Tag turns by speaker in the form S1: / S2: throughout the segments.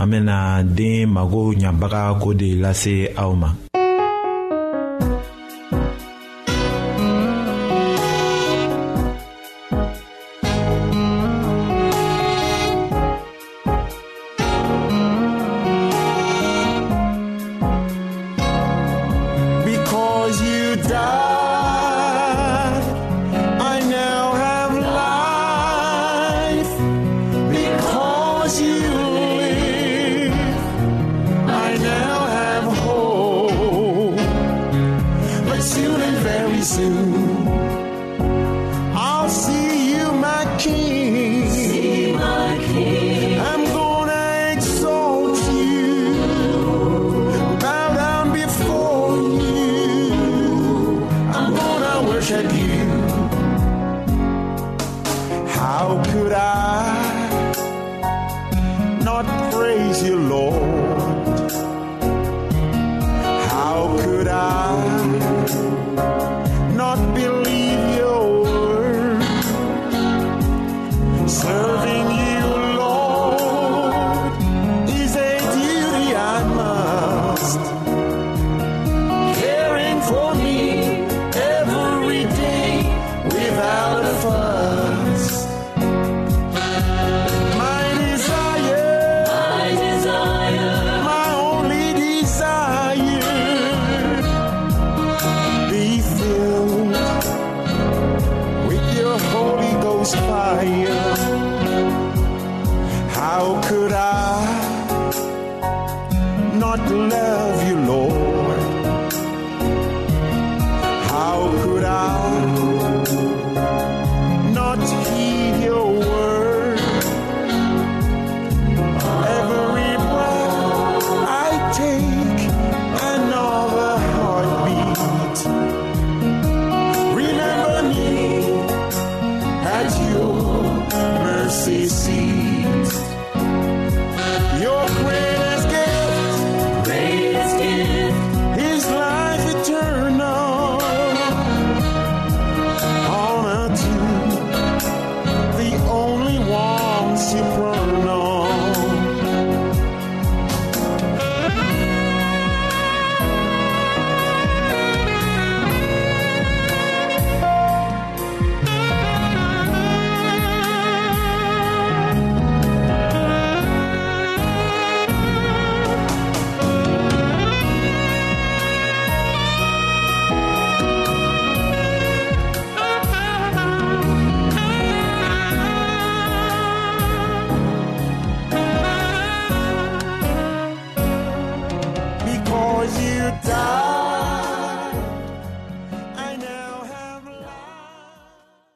S1: An bena den mago ɲabaga ko de lase aw ma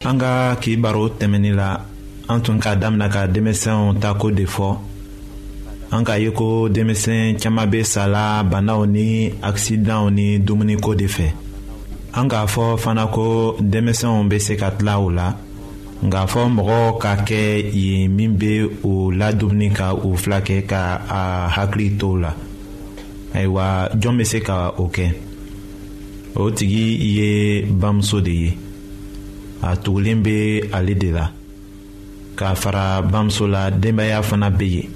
S1: an ka kibaro tɛmɛni la an tun k'a damina ka denmisɛnw ta ko de fɔ. An k'a ye ko denmisɛn caman bɛ sala banaw ni akisidanw ni dumuniko de fɛ. An k'a fɔ fana ko denmisɛnw bɛ se ka tila o la. Nka fɔ mɔgɔw ka kɛ yen min bɛ o ladumuni ka u fila kɛ ka a hakili to o la. Ayiwa jɔn bɛ se ka o kɛ? O tigi ye bamuso de ye a tugulen bɛ ale de la. K'a fara bamuso la denbaya fana bɛ yen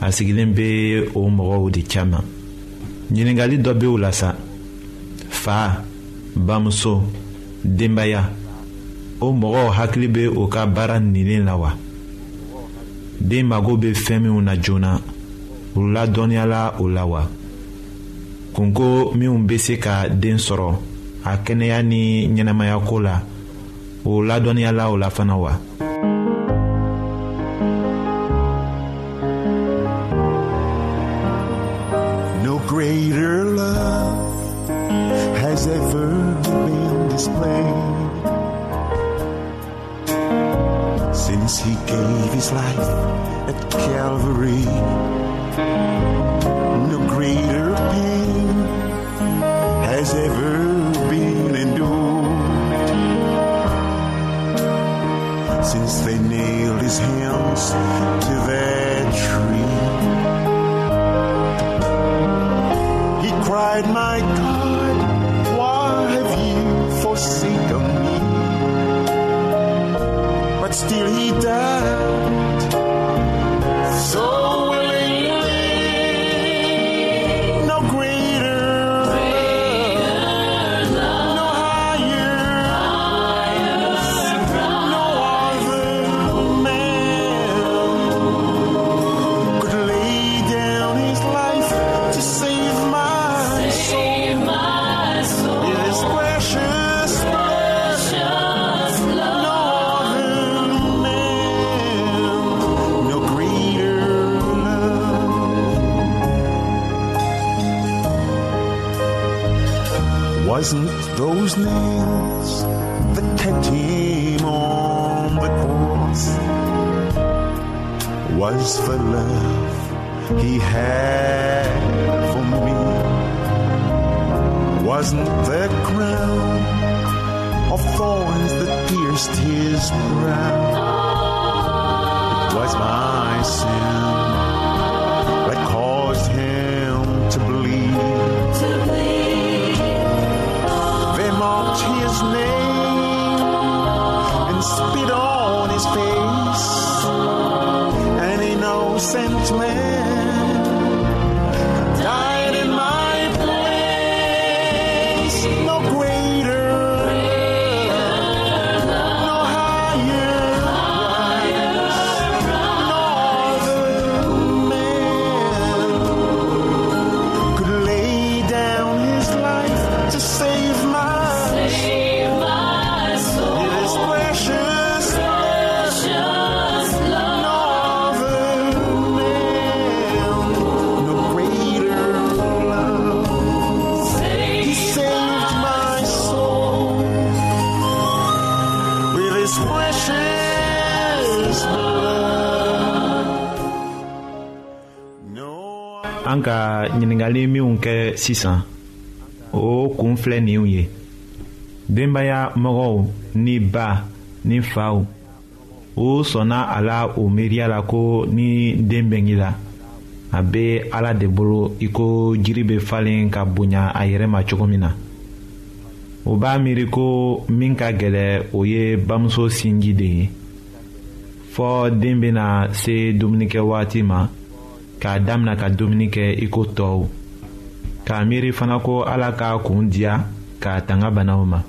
S2: a sigilen bɛ o mɔgɔw de caaman ɲiningali dɔ bɛ o la sa. Fa bamuso denbaya o mɔgɔw hakili bɛ o ka baara nilen la wa. Den mago bɛ fɛn minnu na joona. U ladɔnniyala o la wa. Kunko minnu bɛ se ka den sɔrɔ. A kɛnɛya ni ɲɛnɛmaya ko la o o la fana wa.
S1: No greater love has ever been displayed since he gave his life at Calvary. No greater pain has ever since they nailed his hands to that tree. He cried, My God, why have you forsaken me? But still he died. He had for me. Wasn't the crown of thorns that pierced his brow? It was my sin that caused him to bleed. They marked his name and spit on his face an innocent man
S2: an ka ɲiningali minw kɛ sisan. O kun filɛ ninw ye. Denbaya mɔgɔw ni ba ni faw o sɔnna a la o miiriya la ko ni den bɛngi la. A bɛ ala de bolo i ko jiri bɛ falen ka bonya a yɛrɛ ma cogo min na. O b'a miiri ko min ka gɛlɛ o ye bamuso sinji de ye. Fɔɔ den bɛna se dumunikɛ waati ma k'a damina ka dumuni kɛ i ko tɔw. K'a miiri fana ko ala k'a kun diya k'a tanga banaw ma.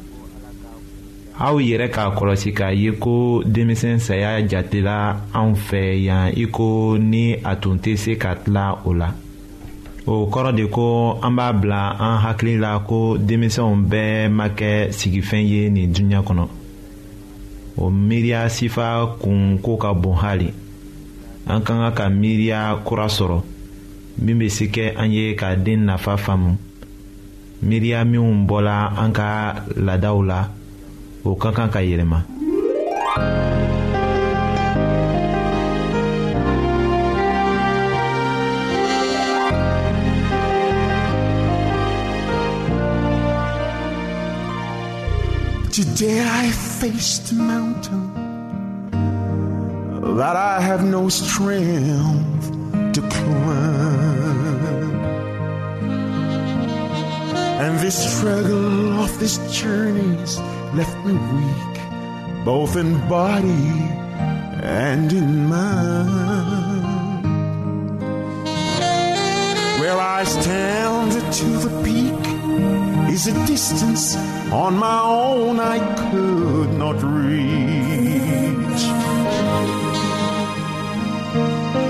S2: Aw yɛrɛ k'a kɔlɔsi k'a ye ko denmisɛn saya jatela anw fɛ yan i ko ni a tun tɛ se ka tila o la. O kɔrɔ de ko an b'a bila an hakili la ko denmisɛnw bɛɛ ma kɛ sigifɛn ye nin dunuya kɔnɔ. O miiriya sifa kun ko ka bon hali an ka kan ka miiriya kura sɔrɔ. Min bɛ se kɛ an ye ka den nafa faamu. Miiriya minnu bɔla an ka laadaw la. O ka kan ka yɛlɛma.
S1: Today I faced a mountain that I have no strength to climb. And this struggle of this journey's left me weak, both in body and in mind. Where I stand to the peak is a distance on my own I could not reach.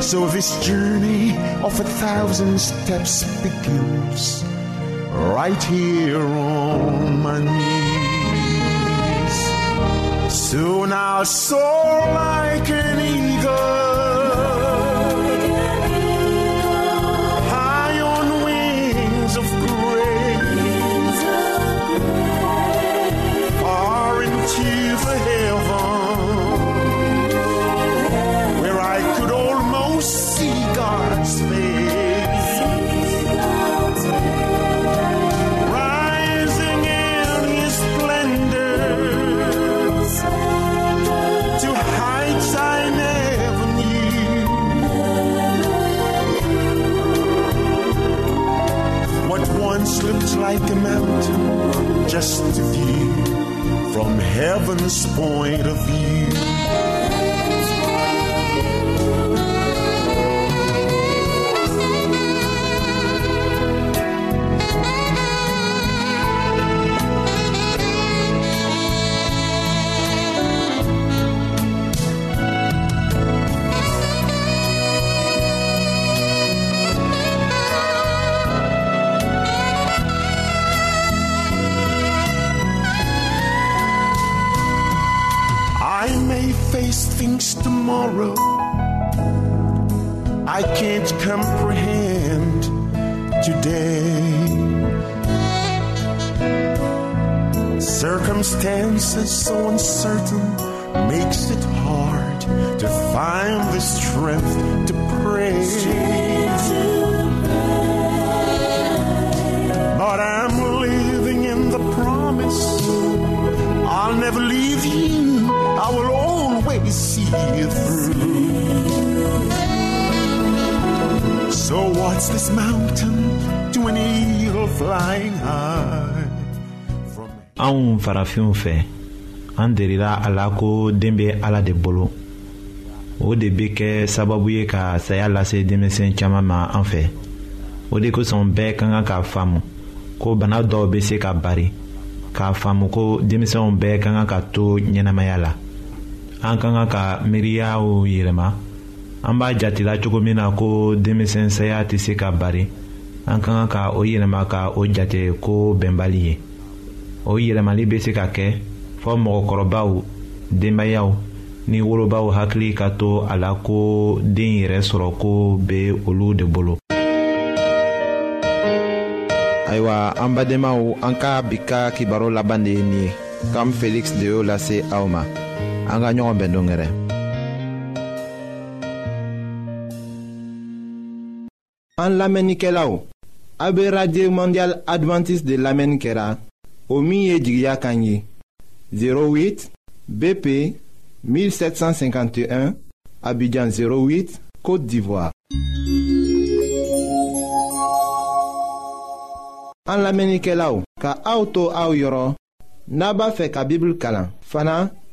S1: So this journey of a thousand steps begins right here on my knees. Soon I'll soar like an eagle. Like a mountain, just a view from heaven's point of view. Face things tomorrow I can't comprehend today. Circumstances so uncertain makes it hard to find the strength to pray. But I'm living in the promise I'll never leave you. See you through. So what's this mountain to an eagle flying high?
S2: O de bɛ kɛ sababu ye ka saya lase denmisɛn ma an fɛ o de kosɔn bɛɛ ka kan k'a faamu ko bana dɔw se ka bari k'a faamu ko denmisɛnw bɛɛ ka kan ka to ɲɛnamaya la an ka kan ka miiriyaw yɛlɛma an b'a jatela cogo min na ko denmisɛn saya tɛ se ka bari. An ka kan ka o yɛlɛma ka o jate ko bɛnbali ye o yɛlɛmali bɛ se ka kɛ fɔ mɔgɔkɔrɔbaw denbayaw ni wolobaw hakili ka to a la ko den yɛrɛ sɔrɔ ko bɛ olu de bolo.
S3: Ayiwa an badenmaw an ka bi ka kibaro laban de ye nin ye kam feliksi de y'o lase aw ma an ka ɲɔgɔn bɛn mondial advantiste de lamɛnni kɛra o min ye jigiya kan ye 08 bp 1751 abidjan 08 côte d'ivoire. An lamɛnnikɛlaw ka aw to aw yɔrɔ kalan fana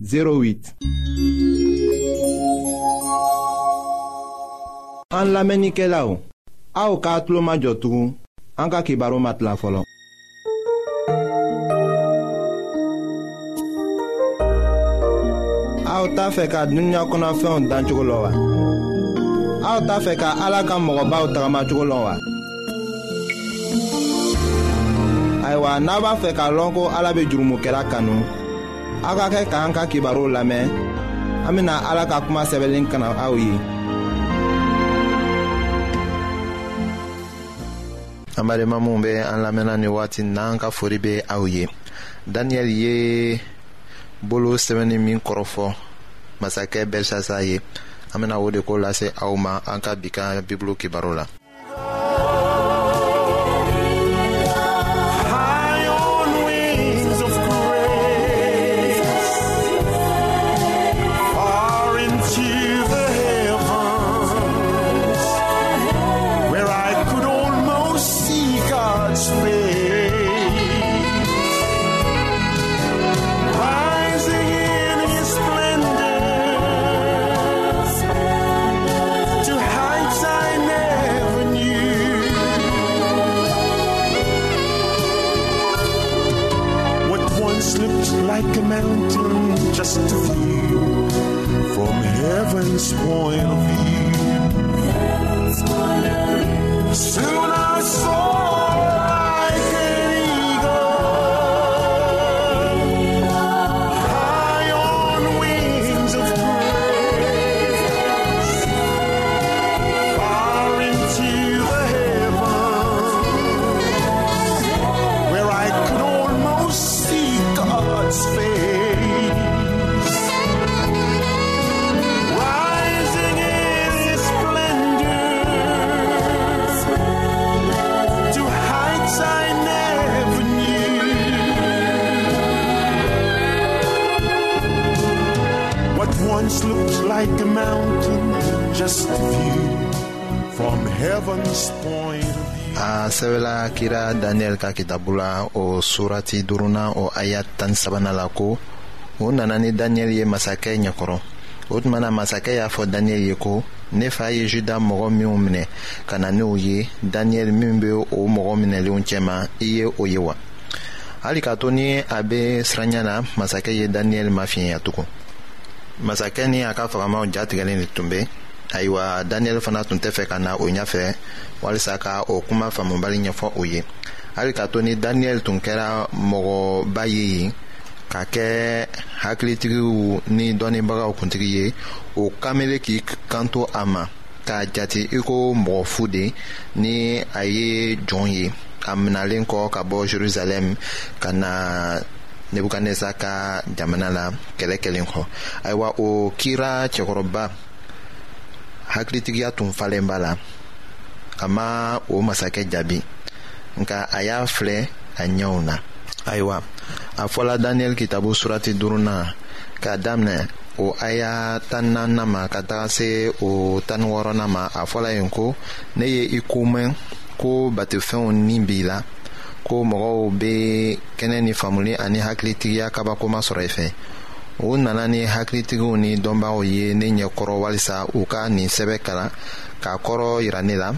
S3: 08. An lamenike la ou, a ou ka atlo ma jotou, an ka kibaro mat la folon. A ou ta fe ka dunya konafyon dan chou lo wa. A ou ta fe ka alaka mwoba ou tagama chou lo wa. Aywa, e naba fe ka lonko alabe jurumou kera kanu. Aw ka kɛ k'an ka kibaru lamɛn. An bena ala ka kuma sɛbɛnlen kana aw ye. An badenma minw be an lamɛnna ni waati na an ka fori be aw ye. Daniyɛli ye bolo sɛbɛnni min kɔrɔfɔ masakɛ bɛlsasa ye. An bena o de ko lase aw ma an ka bi ka bibulu kibaro la like a mountain
S1: just a view from heaven's point of view. Soon I saw. Like a mountain, just a view from heaven's point
S3: a ah, sɛbɛla kira daniyɛli ka kitabu la o oh, surati duruna o oh, aya tani sabana la ko o oh, nana ni daniyɛli ye masakɛ ɲɛkɔrɔ o tuma na masakɛ y'a fɔ daniyɛli ye ko ne fa ye juda mɔgɔ minw minɛ ka na n'o ye daniyɛli min be o mɔgɔ minɛlenw cɛma i ye o ye wa. Hali k'a to ni a be siranya la masakɛ ye daniyɛli tugun masakɛ ni a ka fagamaw jatigɛlen de tun be ayiwa daniyɛli fana tun tɛ fɛ ka na o ɲafɛ walisa ka o kuma faamubali ɲɛfɔ o ye hali k'a to ni daniyɛli tun kɛra mɔgɔba ye yen ka kɛ hakilitigiw ni dɔnnibagaw kuntigi ye. O kamele k'i kanto a ma k'a jate i ko mɔgɔ fu de ni a ye jɔn ye a minalen kɔ ka bɔ jerusalɛm ka na nebukadneza ka jamana la kɛlɛ kɛlen kɔ ayiwa o kira cɛkɔrɔba hakilitigiya tun falen b'a la a ma o masakɛ jaabi nka a y'a filɛ a ɲɛw na ayiwa a fɔla daniyɛli kitabu surati duruna k'a daminɛ o aya tan naaninan ma ka taga se o tan wɔɔrɔnan ma a fɔla yen ko ne ye i komɛn ko batifɛnw ni b'i la ko mɔgɔw be kɛnɛ ni faamuli ani hakilitigiya kabakoma sɔrɔ i fɛ. U nana ni hakilitigiw ni dɔnbagaw ye ne ɲɛkɔrɔ walisa u ka nin sɛbɛ kalan k'a kɔrɔ yira ne la.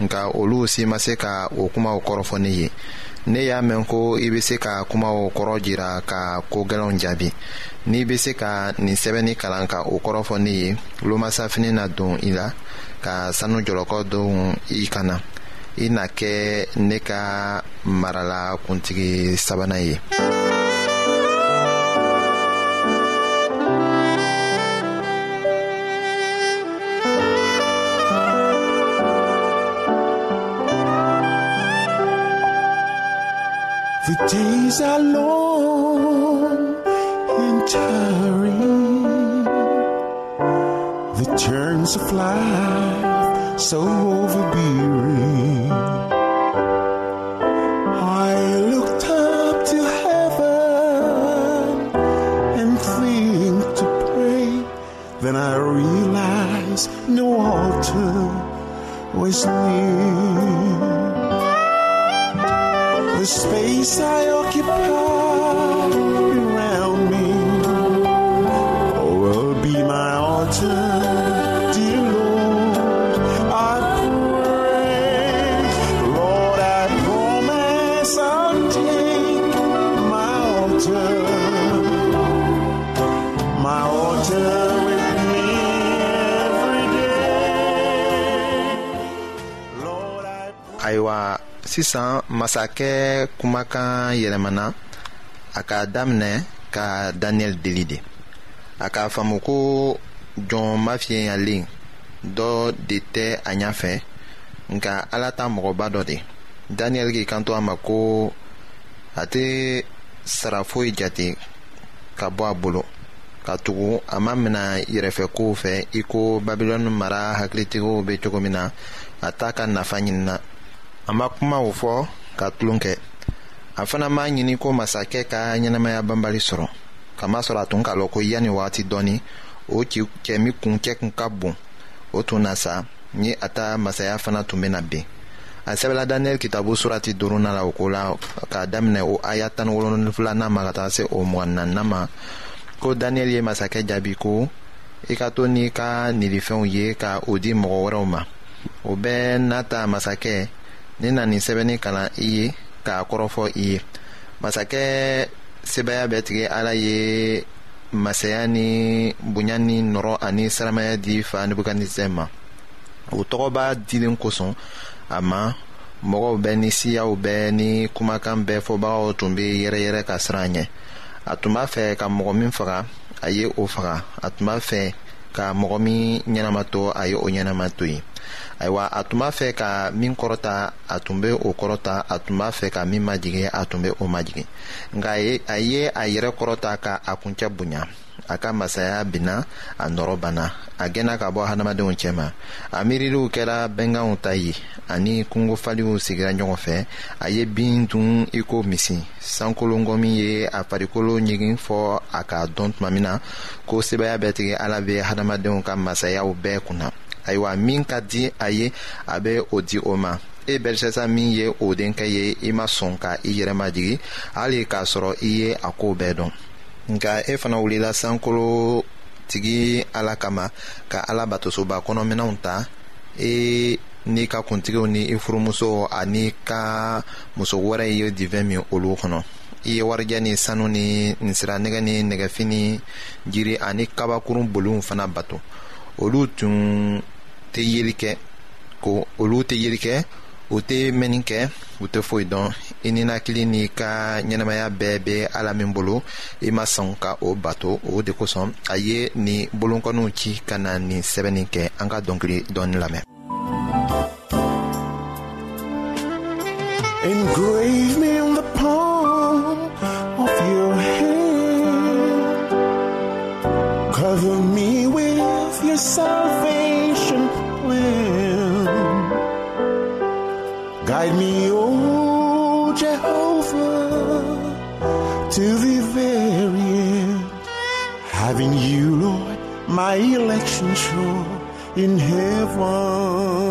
S3: Nka olu si ma se ka o kumaw kɔrɔfɔ ne ye. Ne y'a mɛn ko i be se ka kumaw kɔrɔ jira ka koogɛlɛnw jaabi. N'i be se ka nin sɛbɛnni kalan ka o kɔrɔfɔ ne ye lomasafini na don i la ka sanu jɔlɔkɔ don i kana i na kɛ ne ka marala kuntigi sabanan ye
S1: The days are long and tiring. The turns life so overbearing. I looked up to heaven and think to pray. Then I realized no altar was near. The space I occupy
S3: sisan masakɛ kumakan yɛlɛmana a k'a daminɛ ka daniyɛli deli de. A k'a faamu ko jɔn mafiyɛnyalen dɔ de tɛ a ɲafɛ nka ala ta mɔgɔba dɔ de. Daniyɛli k'i kanto a ma ko a tɛ sara foyi jate ka bɔ a bolo. Ka tugu a ma mina yɛrɛfɛkow fɛ i ko babilɔni mara hakilitigiw be cogo min na a t'a ka nafa ɲinina a ma kumaw fɔ ka tulon kɛ a fana m'a ɲini ko masakɛ ka ɲɛnamaya banbali sɔrɔ kamasɔrɔ a tun k'a lɔn ko yanni wagati dɔɔni o ci cɛ min kuncɛ kun ka bon o tun na sa ni a ta masaya fana tun bena ben a sɛbɛla daniyɛli kitabu surati duruna la o ko la k'a daminɛ o aya tani wolonfilanan ma ka taga se o mɔgɔ naaninan ma. Ko daniyɛli ye masakɛ jaabi ko i ka to n'i ka nilifɛnw ye ka o di mɔgɔ wɛrɛw ma. O bɛɛ n'a ta masakɛ ne na nin sɛbɛnni kalan i ye k'a kɔrɔfɔ i ye. Masakɛ sebaaya bɛ tigɛ ala ye masaya ni bonya ni nɔrɔ ani saramaya di fa nebukadnezɛr ma. O tɔgɔba dilen kosɔn a ma mɔgɔw bɛɛ ni siyaw bɛɛ ni kumakan bɛɛ fɔbagaw tun be yɛrɛyɛrɛ ka siran ɲɛ. A tun b'a fɛ ka mɔgɔ min faga a ye o faga. A tun b'a fɛ ka mɔgɔ min ɲɛnama to a ye o ɲɛnama to ayiwa a tun b'a fɛ ka min kɔrɔta a tun be o kɔrɔta a tun b'a fɛ ka min majigi a tun be o majigi nka a ye a yɛrɛ kɔrɔta ka a kuncɛ bonya. A ka masaya binna a nɔrɔ banna. A gɛnna ka bɔ hadamadenw cɛma a miiriliw kɛra bɛnkanw ta ye ani kungofaliw sigira ɲɔgɔn fɛ. A ye bin dun i ko misi. Sankolonko min ye a farikolo ɲigin fɔ a k'a dɔn tuma min na ko sebaya bɛtigi ala be hadamadenw ka masayaw bɛɛ kunna ayiwa min ka di a ye a bɛ o di o ma. E bɛrisɛsa min ye o denkɛ ye i ma sɔn ka i yɛrɛ majigi hali k'a sɔrɔ i ye a koo bɛɛ dɔn. Nka e fana wulila sankolo tigi ala kama ka ala batosoba kɔnɔminɛw ta. E n'i ka kuntigiw ni i furumuso ani ka muso wɛrɛ ye divɛn min olu kɔnɔ. I ye warijɛ ni sanu ni nsiranɛgɛ ni nɛgɛfini jiri ani kabakurun boliw fana bato. Olu tun yeli kɛ ko olu tɛ yeli kɛ u tɛ mɛnni kɛ u tɛ foyi dɔn i ninakili n'i ka bɛɛ bɛ ala min bolo i ma sɔn ka o bato o de kosɔn a ye nin bolonkɔniw ci ka na nin sɛbɛnni kɛ an ka dɔnkili dɔɔni lamɛn.
S1: Engrave me in the palm of your hand. Cover me with your salvation Guide me, O Jehovah, to the very end. Having you, Lord, my election sure in heaven.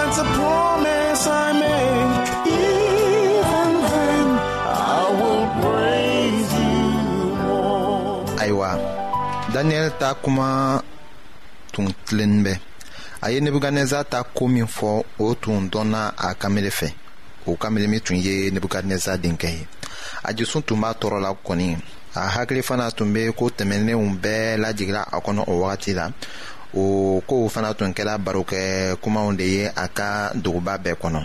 S1: That's a promise I make. Even then I will praise you more.
S3: ayiwa daniyɛli ta kuma tun tilennin bɛ a ye nebukadnezar ta ko min fɔ o tun dɔnna a kamele fɛ o kamele min tun ye denkɛ ye a jusu tun b'a tɔɔrɔ la kɔni a hakili fana tun be ko tɛmɛnenw bɛɛ lajigila a kɔnɔ o wagati la o kow fana tun kɛra barokɛ kumaw de ye a ka duguba bɛɛ kɔnɔ.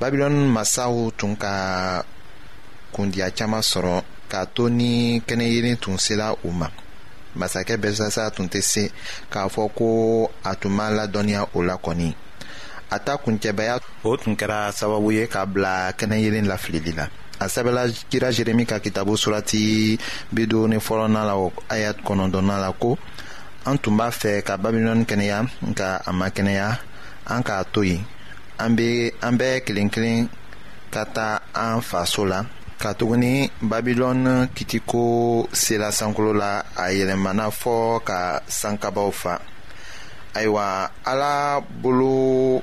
S3: Babilɔni masaw tun ka kundiya caaman sɔrɔ k'a to ni kɛnɛyelen tun sela u ma. Masakɛ bɛsasa tun tɛ se k'a fɔ ko a tun ma ladɔnniya o la kɔni. A ta kuncɛbaya o tun kɛra sababu ye k'a bila kɛnɛyelen lafilili la. A sɛbɛla kira jeremi ka kitabu surati biduruni fɔlɔna la o aya kɔnɔdɔna la ko an tun b'a fɛ ka babilɔni kɛnɛya nka a ma kɛnɛya an k'a to yen. An be an bɛɛ kelen kelen ka taa an faso la. Ka tuguni babilɔni kitiko sela sankolo la a yɛlɛmana fɔɔ ka sankabaw fa. Ayiwa ala bolo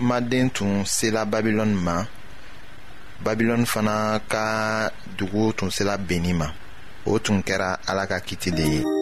S3: maden tun sela babilɔni ma. Babilɔni fana ka dugu tun sela benni ma. O tun kɛra ala ka kiti de ye